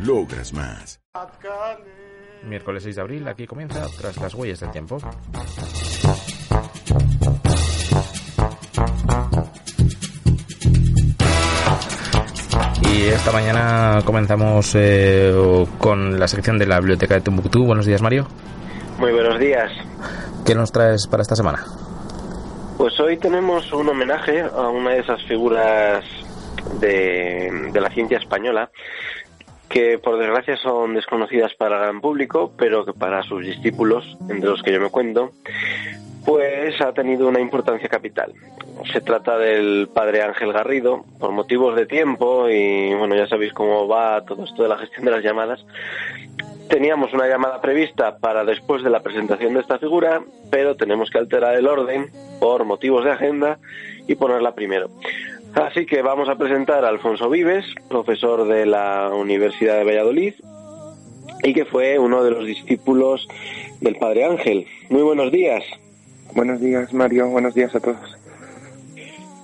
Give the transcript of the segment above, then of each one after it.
Logras más. Miércoles 6 de abril, aquí comienza Tras las huellas del tiempo. Y esta mañana comenzamos eh, con la sección de la Biblioteca de Timbuktu. Buenos días, Mario. Muy buenos días. ¿Qué nos traes para esta semana? Pues hoy tenemos un homenaje a una de esas figuras de, de la ciencia española que por desgracia son desconocidas para el gran público, pero que para sus discípulos, entre los que yo me cuento, pues ha tenido una importancia capital. Se trata del padre Ángel Garrido, por motivos de tiempo y bueno, ya sabéis cómo va todo esto de la gestión de las llamadas. Teníamos una llamada prevista para después de la presentación de esta figura, pero tenemos que alterar el orden por motivos de agenda y ponerla primero. Así que vamos a presentar a Alfonso Vives, profesor de la Universidad de Valladolid y que fue uno de los discípulos del Padre Ángel. Muy buenos días. Buenos días, Mario. Buenos días a todos.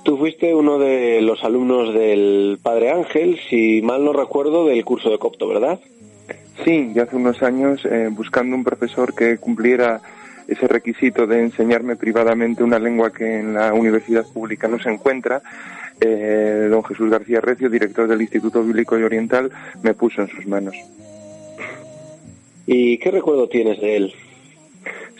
Tú fuiste uno de los alumnos del Padre Ángel, si mal no recuerdo, del curso de copto, ¿verdad? Sí, ya hace unos años, eh, buscando un profesor que cumpliera ese requisito de enseñarme privadamente una lengua que en la universidad pública no se encuentra, eh, don Jesús García Recio, director del Instituto Bíblico y Oriental, me puso en sus manos. ¿Y qué recuerdo tienes de él?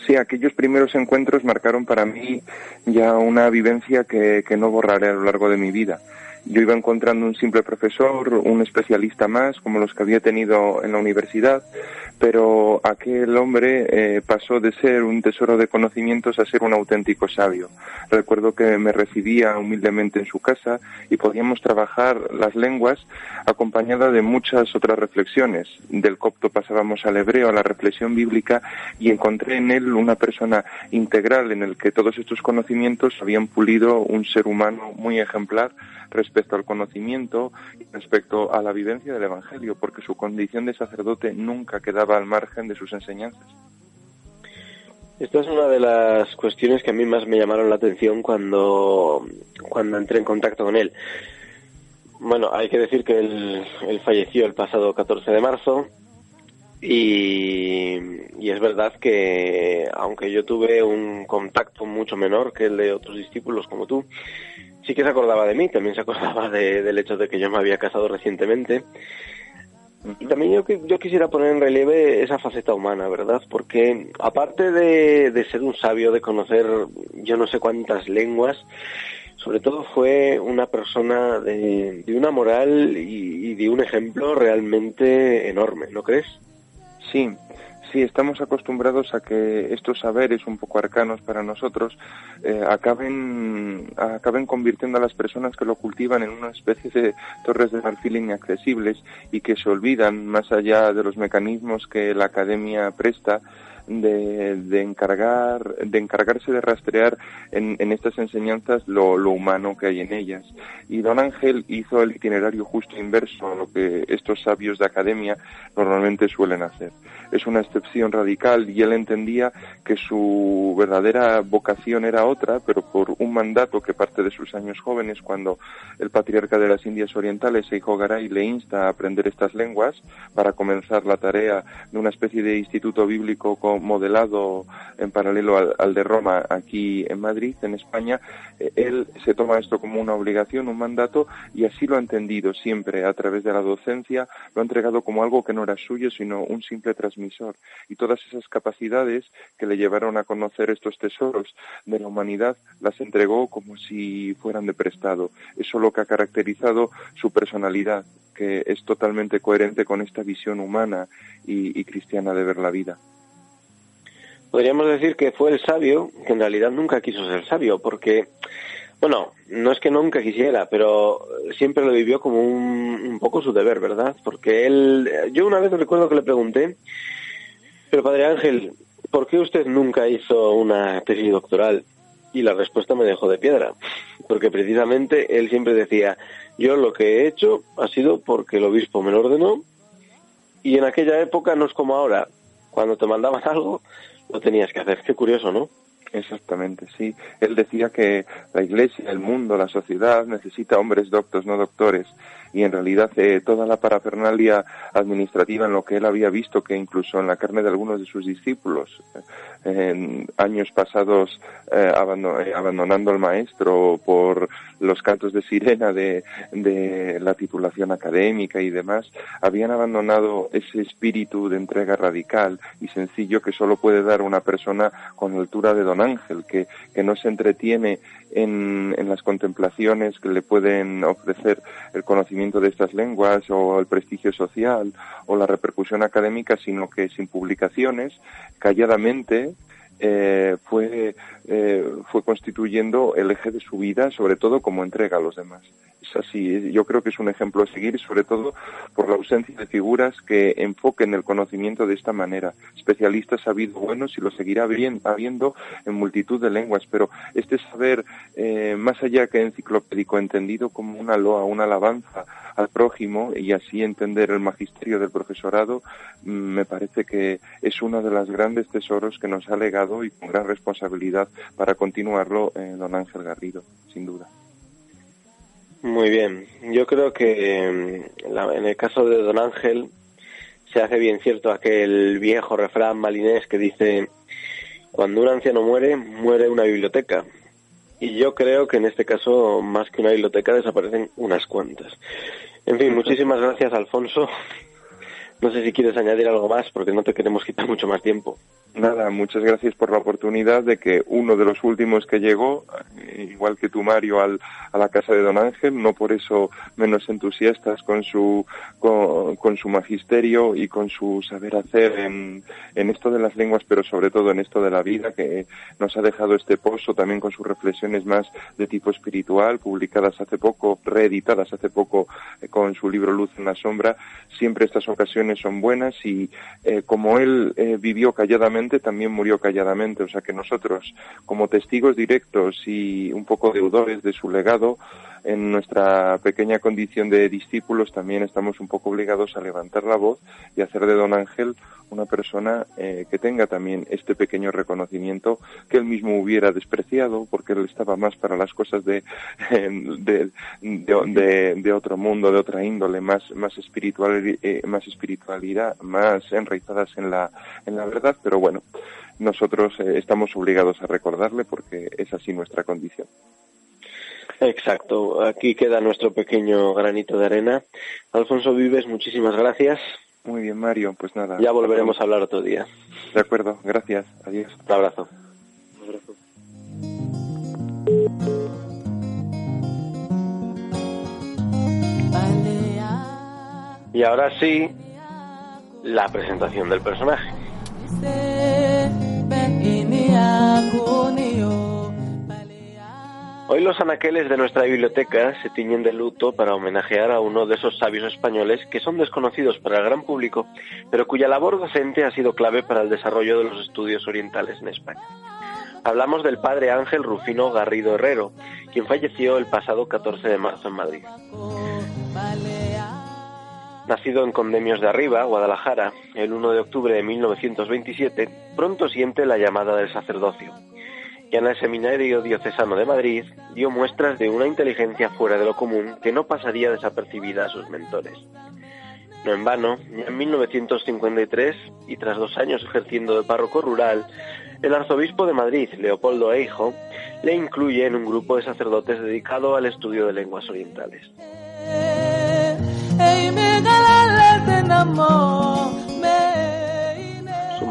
Sí, aquellos primeros encuentros marcaron para mí ya una vivencia que, que no borraré a lo largo de mi vida yo iba encontrando un simple profesor, un especialista más, como los que había tenido en la universidad, pero aquel hombre eh, pasó de ser un tesoro de conocimientos a ser un auténtico sabio. Recuerdo que me recibía humildemente en su casa y podíamos trabajar las lenguas acompañada de muchas otras reflexiones. Del copto pasábamos al hebreo, a la reflexión bíblica y encontré en él una persona integral en el que todos estos conocimientos habían pulido un ser humano muy ejemplar respecto al conocimiento respecto a la vivencia del Evangelio, porque su condición de sacerdote nunca quedaba al margen de sus enseñanzas. Esta es una de las cuestiones que a mí más me llamaron la atención cuando, cuando entré en contacto con él. Bueno, hay que decir que él, falleció el pasado 14 de marzo y, es verdad que aunque yo tuve un contacto mucho menor que el de otros discípulos como tú, sí que se acordaba de mí, también se acordaba del hecho de que yo me había casado recientemente. Y también yo, yo quisiera poner en relieve esa faceta humana, ¿verdad? Porque aparte de, ser un sabio, de conocer yo no sé cuántas lenguas, sobre todo fue una persona de, una moral y de un ejemplo realmente enorme, ¿no crees? Sí, Sí, estamos acostumbrados a que estos saberes un poco arcanos para nosotros eh, acaben, acaben convirtiendo a las personas que lo cultivan en una especie de torres de marfil inaccesibles y que se olvidan, más allá de los mecanismos que la academia presta, de, encargar, de encargarse de rastrear en, estas enseñanzas lo, lo, humano que hay en ellas. Y don Ángel hizo el itinerario justo inverso a lo que estos sabios de academia normalmente suelen hacer. Es una excepción radical y él entendía que su verdadera vocación era otra, pero por un mandato que parte de sus años jóvenes, cuando el patriarca de las Indias Orientales, Seijo Garay, le insta a aprender estas lenguas para comenzar la tarea de una especie de instituto bíblico con modelado en paralelo al, de Roma aquí en Madrid, en España, eh, él se toma esto como una obligación, un mandato, y así lo ha entendido siempre a través de la docencia, lo ha entregado como algo que no era suyo, sino un simple transmisor. Y todas esas capacidades que le llevaron a conocer estos tesoros de la humanidad, las entregó como si fueran de prestado. Eso es lo que ha caracterizado su personalidad, que es totalmente coherente con esta visión humana y cristiana de ver la vida podríamos decir que fue el sabio que en realidad nunca quiso ser sabio, porque Bueno, no es que nunca quisiera, pero siempre lo vivió como un, un poco su deber, ¿verdad? Porque él, yo una vez recuerdo que le pregunté, pero Padre Ángel, ¿por qué usted nunca hizo una tesis doctoral? Y la respuesta me dejó de piedra, porque precisamente él siempre decía, yo lo que he hecho ha sido porque el obispo me lo ordenó y en aquella época no es como ahora, cuando te mandaban algo lo tenías que hacer. Qué curioso, ¿no? Exactamente, sí. Él decía que la Iglesia, el mundo, la sociedad necesita hombres doctos, no doctores. Y en realidad eh, toda la parafernalia administrativa en lo que él había visto, que incluso en la carne de algunos de sus discípulos, en años pasados eh, eh, abandonando al maestro por los cantos de sirena de, de la titulación académica y demás, habían abandonado ese espíritu de entrega radical y sencillo que solo puede dar una persona con la altura de don Ángel, que, que no se entretiene en, en, las contemplaciones que le pueden ofrecer el conocimiento de estas lenguas o el prestigio social o la repercusión académica, sino que sin publicaciones, calladamente, eh, fue, eh, fue constituyendo el eje de su vida, sobre todo como entrega a los demás. Es así, yo creo que es un ejemplo a seguir, sobre todo por la ausencia de figuras que enfoquen el conocimiento de esta manera. Especialistas ha habido buenos y lo seguirá habiendo en multitud de lenguas, pero este saber, eh, más allá que enciclopédico, entendido como una loa, una alabanza al prójimo y así entender el magisterio del profesorado, mm, me parece que es uno de los grandes tesoros que nos ha legado y con gran responsabilidad para continuarlo eh, don Ángel Garrido, sin duda. Muy bien, yo creo que mm, en el caso de don Ángel se hace bien cierto aquel viejo refrán malinés que dice cuando un anciano muere, muere una biblioteca. Y yo creo que en este caso, más que una biblioteca, desaparecen unas cuantas. En fin, muchísimas gracias, Alfonso. No sé si quieres añadir algo más, porque no te queremos quitar mucho más tiempo. Nada, muchas gracias por la oportunidad de que uno de los últimos que llegó, igual que tú Mario, al, a la casa de Don Ángel, no por eso menos entusiastas con su, con, su magisterio y con su saber hacer en, en, esto de las lenguas, pero sobre todo en esto de la vida, que nos ha dejado este pozo también con sus reflexiones más de tipo espiritual, publicadas hace poco, reeditadas hace poco eh, con su libro Luz en la Sombra. Siempre estas ocasiones son buenas y eh, como él vivió calladamente, también murió calladamente. O sea que nosotros, como testigos directos y un poco deudores de su legado, en nuestra pequeña condición de discípulos también estamos un poco obligados a levantar la voz y hacer de don Ángel una persona eh, que tenga también este pequeño reconocimiento que él mismo hubiera despreciado porque él estaba más para las cosas de, de, de, otro mundo, de otra índole, más, más, espiritual, eh, más espiritualidad, más enraizadas en la, en la verdad, pero bueno, nosotros eh, estamos obligados a recordarle porque es así nuestra condición. Exacto, aquí queda nuestro pequeño granito de arena. Alfonso Vives, muchísimas gracias. Muy bien, Mario, pues nada. Ya volveremos a hablar otro día. De acuerdo, gracias, adiós. Un abrazo. Un abrazo. Y ahora sí, la presentación del personaje. Hoy los anaqueles de nuestra biblioteca se tiñen de luto para homenajear a uno de esos sabios españoles que son desconocidos para el gran público, pero cuya labor docente ha sido clave para el desarrollo de los estudios orientales en España. Hablamos del padre Ángel Rufino Garrido Herrero, quien falleció el pasado 14 de marzo en Madrid. Nacido en Condemios de Arriba, Guadalajara, el 1 de octubre de 1927, pronto siente la llamada del sacerdocio y en el Seminario Diocesano de Madrid dio muestras de una inteligencia fuera de lo común que no pasaría desapercibida a sus mentores. No en vano, en 1953, y tras dos años ejerciendo de párroco rural, el arzobispo de Madrid, Leopoldo Eijo, le incluye en un grupo de sacerdotes dedicado al estudio de lenguas orientales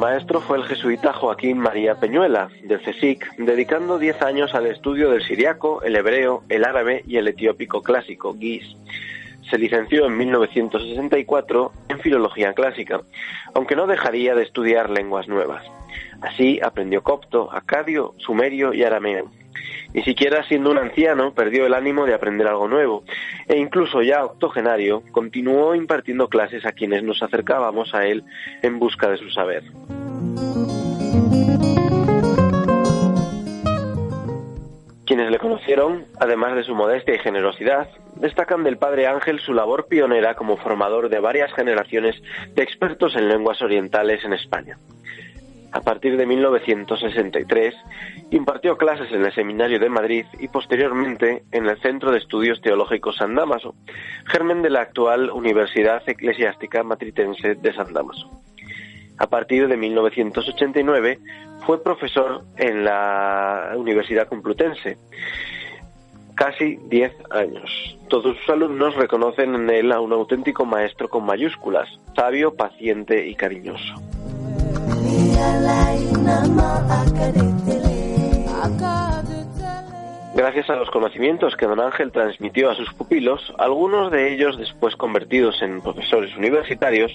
maestro fue el jesuita Joaquín María Peñuela, del CSIC, dedicando diez años al estudio del siriaco, el hebreo, el árabe y el etiópico clásico. Se licenció en 1964 en Filología Clásica, aunque no dejaría de estudiar lenguas nuevas. Así aprendió copto, acadio, sumerio y arameo. Ni siquiera siendo un anciano perdió el ánimo de aprender algo nuevo, e incluso ya octogenario continuó impartiendo clases a quienes nos acercábamos a él en busca de su saber. Quienes le conocieron, además de su modestia y generosidad, destacan del padre Ángel su labor pionera como formador de varias generaciones de expertos en lenguas orientales en España. A partir de 1963, impartió clases en el Seminario de Madrid y posteriormente en el Centro de Estudios Teológicos San Damaso, germen de la actual Universidad Eclesiástica Matritense de San Damaso. A partir de 1989 fue profesor en la Universidad Complutense, casi 10 años. Todos sus alumnos reconocen en él a un auténtico maestro con mayúsculas, sabio, paciente y cariñoso. Gracias a los conocimientos que don Ángel transmitió a sus pupilos, algunos de ellos después convertidos en profesores universitarios,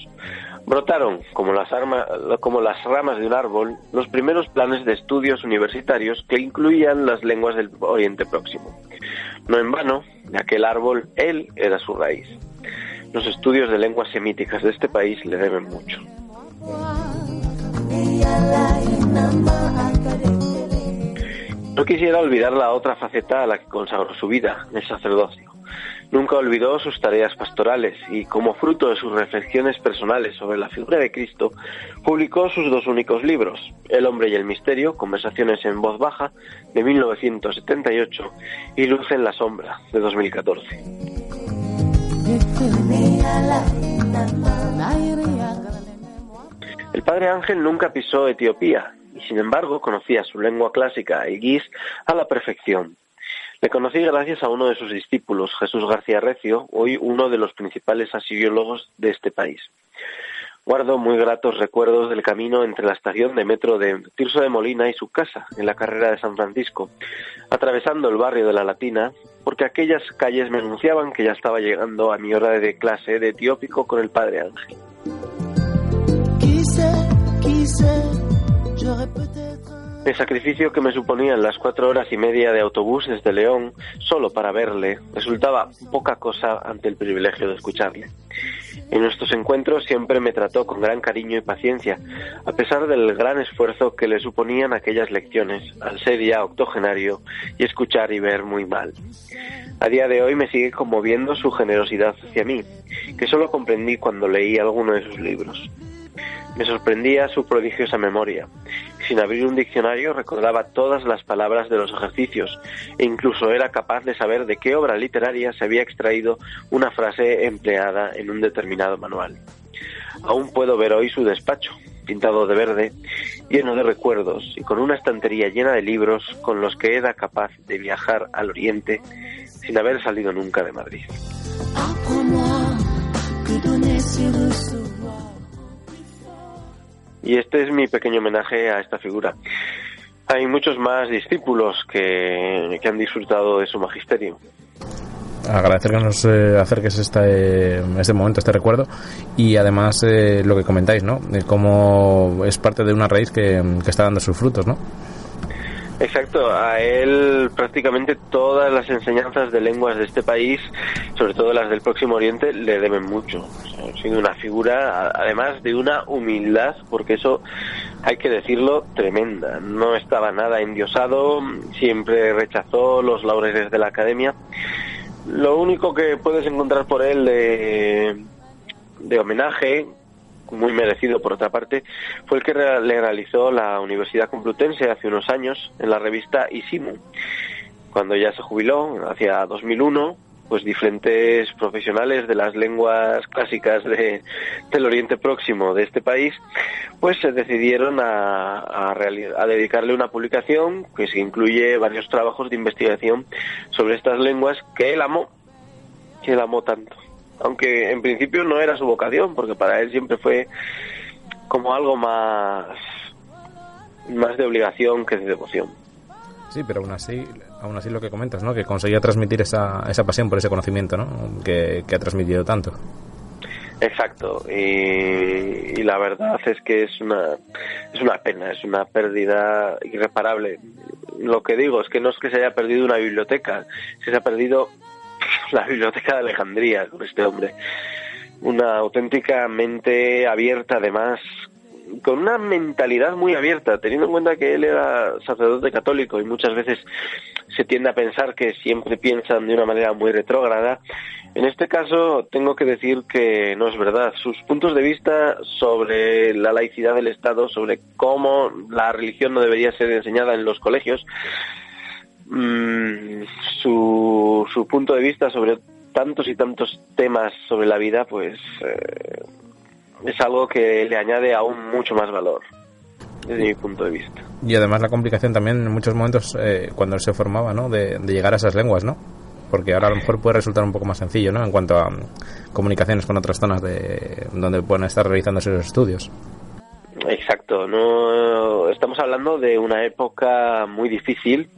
brotaron, como las, ramas de un árbol, los primeros planes de estudios universitarios que incluían las lenguas del Oriente Próximo. No en vano, de aquel árbol él era su raíz. Los estudios de lenguas semíticas de este país le deben mucho. No quisiera olvidar la otra faceta a la que consagró su vida, el sacerdocio. Nunca olvidó sus tareas pastorales y, como fruto de sus reflexiones personales sobre la figura de Cristo, publicó sus dos únicos libros, El hombre y el misterio, Conversaciones en voz baja, de 1978, y Luz en la sombra, de 2014. El padre Ángel nunca pisó Etiopía y sin embargo conocía su lengua clásica y guis a la perfección. Le conocí gracias a uno de sus discípulos, Jesús García Recio, hoy uno de los principales asiriólogos de este país. Guardo muy gratos recuerdos del camino entre la estación de metro de Tirso de Molina y su casa, en la carrera de San Francisco, atravesando el barrio de la Latina, porque aquellas calles me anunciaban que ya estaba llegando a mi hora de clase de etiópico con el padre Ángel. El sacrificio que me suponían las cuatro horas y media de autobús desde León solo para verle resultaba poca cosa ante el privilegio de escucharle. En nuestros encuentros siempre me trató con gran cariño y paciencia, a pesar del gran esfuerzo que le suponían aquellas lecciones, al ser ya octogenario y escuchar y ver muy mal. A día de hoy me sigue conmoviendo su generosidad hacia mí, que solo comprendí cuando leí alguno de sus libros. Me sorprendía su prodigiosa memoria. Sin abrir un diccionario recordaba todas las palabras de los ejercicios e incluso era capaz de saber de qué obra literaria se había extraído una frase empleada en un determinado manual. Aún puedo ver hoy su despacho, pintado de verde, lleno de recuerdos y con una estantería llena de libros con los que era capaz de viajar al Oriente sin haber salido nunca de Madrid. Y este es mi pequeño homenaje a esta figura. Hay muchos más discípulos que, han disfrutado de su magisterio agradecer que nos eh, acerques este, este momento, este recuerdo y además eh, lo que comentáis, ¿no? De cómo es parte de una raíz que, que, está dando sus frutos, ¿no? Exacto, a él prácticamente todas las enseñanzas de lenguas de este país, sobre todo las del Próximo Oriente, le deben mucho. Sido una figura, además de una humildad, porque eso hay que decirlo, tremenda. No estaba nada endiosado, siempre rechazó los laureles de la academia. Lo único que puedes encontrar por él de, de homenaje, muy merecido por otra parte, fue el que le realizó la Universidad Complutense hace unos años en la revista Isimu. Cuando ya se jubiló, hacia 2001, pues diferentes profesionales de las lenguas clásicas de, del Oriente Próximo de este país, pues se decidieron a, a, a, dedicarle una publicación que se incluye varios trabajos de investigación sobre estas lenguas que él amó, que él amó tanto aunque en principio no era su vocación, porque para él siempre fue como algo más, más de obligación que de devoción. Sí, pero aún así, aún así lo que comentas, ¿no? Que conseguía transmitir esa, esa pasión por ese conocimiento, ¿no? Que, ha transmitido tanto. Exacto, y, y, la verdad es que es una, es una pena, es una pérdida irreparable. lo que digo es que no es que se haya perdido una biblioteca, se ha perdido la biblioteca de Alejandría con este hombre. Una auténtica mente abierta, además, con una mentalidad muy abierta, teniendo en cuenta que él era sacerdote católico y muchas veces se tiende a pensar que siempre piensan de una manera muy retrógrada. En este caso, tengo que decir que no es verdad. Sus puntos de vista sobre la laicidad del Estado, sobre cómo la religión no debería ser enseñada en los colegios, mmm, su, su punto de vista sobre tantos y tantos temas sobre la vida, pues eh, es algo que le añade aún mucho más valor desde mi punto de vista. Y además la complicación también en muchos momentos eh, cuando se formaba, ¿no? De, llegar a esas lenguas, ¿no? Porque ahora a lo mejor puede resultar un poco más sencillo, ¿no? En cuanto a mm, comunicaciones con otras zonas de donde pueden estar realizando esos estudios. Exacto, no estamos hablando de una época muy difícil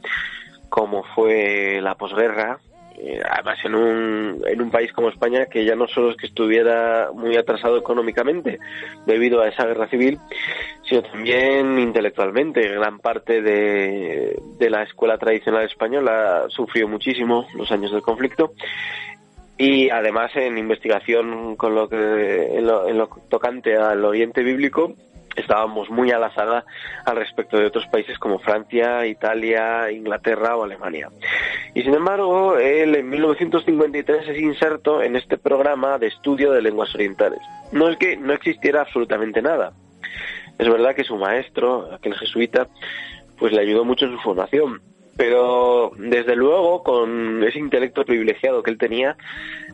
como fue la posguerra, eh, además en un, en un país como España que ya no solo es que estuviera muy atrasado económicamente debido a esa guerra civil, sino también intelectualmente. Gran parte de, de la escuela tradicional española sufrió muchísimo los años del conflicto y además en investigación con lo que en lo, en lo tocante al Oriente bíblico estábamos muy a la saga al respecto de otros países como Francia, Italia, Inglaterra o Alemania. Y sin embargo, él en 1953 es inserto en este programa de estudio de lenguas orientales. No es que no existiera absolutamente nada. Es verdad que su maestro, aquel jesuita, pues le ayudó mucho en su formación. Pero desde luego, con ese intelecto privilegiado que él tenía,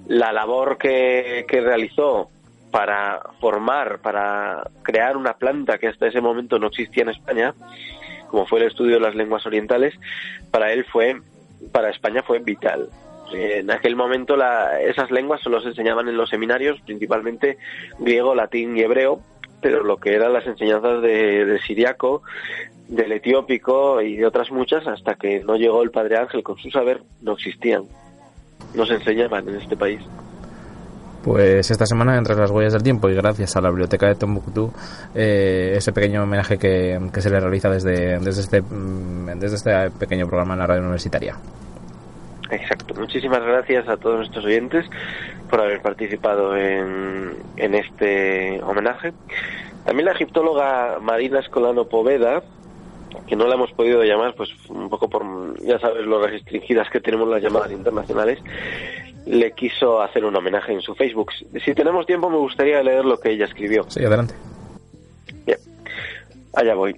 la labor que, que realizó para formar, para crear una planta que hasta ese momento no existía en España, como fue el estudio de las lenguas orientales, para él fue, para España fue vital. En aquel momento esas lenguas solo se enseñaban en los seminarios, principalmente griego, latín y hebreo, pero lo que eran las enseñanzas de, de siriaco, del etiópico y de otras muchas, hasta que no llegó el Padre Ángel con su saber, no existían, no se enseñaban en este país. Pues esta semana, entre las huellas del tiempo y gracias a la biblioteca de Tombuctú, eh, ese pequeño homenaje que, se le realiza desde, desde, este, mm, desde este pequeño programa en la radio universitaria. Exacto. Muchísimas gracias a todos nuestros oyentes por haber participado en, en este homenaje. También la egiptóloga Marina Escolano Poveda, que no la hemos podido llamar, pues un poco por, ya sabes, lo restringidas que tenemos las llamadas internacionales, le quiso hacer un homenaje en su Facebook. Si tenemos tiempo, me gustaría leer lo que ella escribió. Sí, adelante. Bien, allá voy.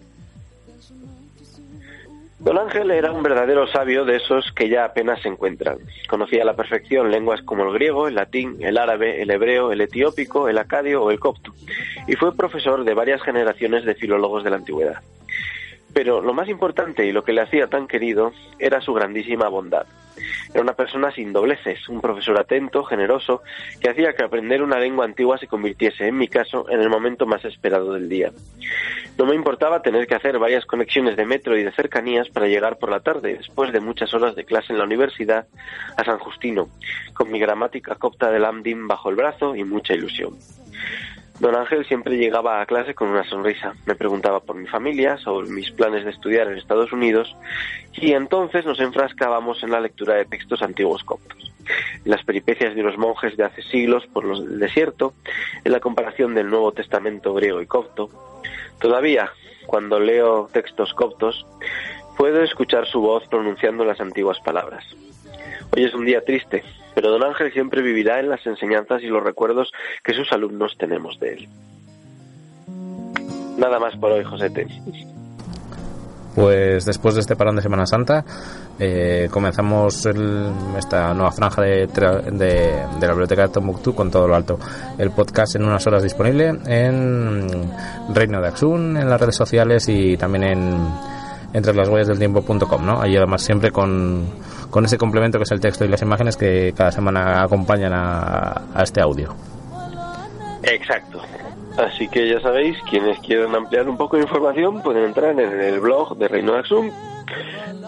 Don Ángel era un verdadero sabio de esos que ya apenas se encuentran. Conocía a la perfección lenguas como el griego, el latín, el árabe, el hebreo, el etiópico, el acadio o el copto, y fue profesor de varias generaciones de filólogos de la antigüedad. Pero lo más importante y lo que le hacía tan querido era su grandísima bondad. Era una persona sin dobleces, un profesor atento, generoso, que hacía que aprender una lengua antigua se convirtiese, en mi caso, en el momento más esperado del día. No me importaba tener que hacer varias conexiones de metro y de cercanías para llegar por la tarde, después de muchas horas de clase en la universidad, a San Justino, con mi gramática copta de Lambdin bajo el brazo y mucha ilusión. Don Ángel siempre llegaba a clase con una sonrisa. Me preguntaba por mi familia, sobre mis planes de estudiar en Estados Unidos, y entonces nos enfrascábamos en la lectura de textos antiguos coptos, en las peripecias de los monjes de hace siglos por el desierto, en la comparación del Nuevo Testamento griego y copto. Todavía, cuando leo textos coptos, puedo escuchar su voz pronunciando las antiguas palabras. Hoy es un día triste, pero don Ángel siempre vivirá en las enseñanzas y los recuerdos que sus alumnos tenemos de él. Nada más por hoy, Josete. Pues después de este parón de Semana Santa, eh, comenzamos esta nueva franja de, de, la biblioteca de Tombuctú con todo lo alto. El podcast en unas horas disponible en Reino de Axun, en las redes sociales y también en entre las huellas del tiempo.com, ¿no? Ahí además siempre con con ese complemento que es el texto y las imágenes que cada semana acompañan a, este audio. Exacto. Así que ya sabéis, quienes quieran ampliar un poco de información pueden entrar en el blog de Reino Axum,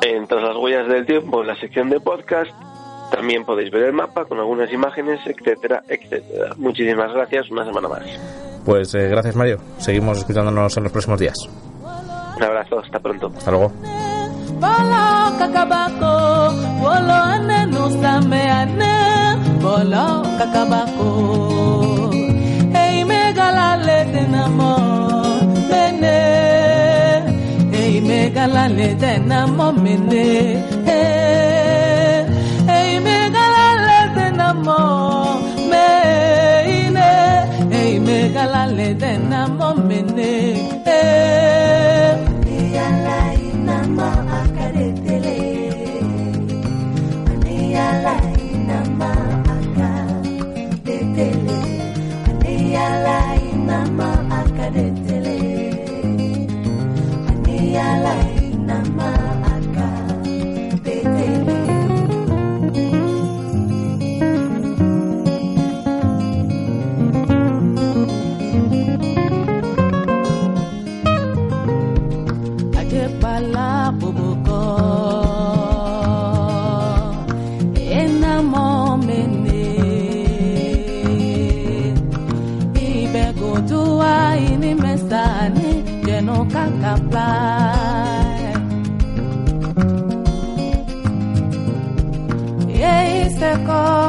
en Tras las huellas del tiempo, en la sección de podcast. También podéis ver el mapa con algunas imágenes, etcétera, etcétera. Muchísimas gracias, una semana más. Pues eh, gracias Mario, seguimos escuchándonos en los próximos días. Un abrazo, hasta pronto. Hasta luego. kakabako bolo ane nusame ane bolo kakabako. Ei megalale tenamo mene. Ei megalale tenamo mene. Ei megalale tenamo mene ei megalale tenamo mene. obstáculos.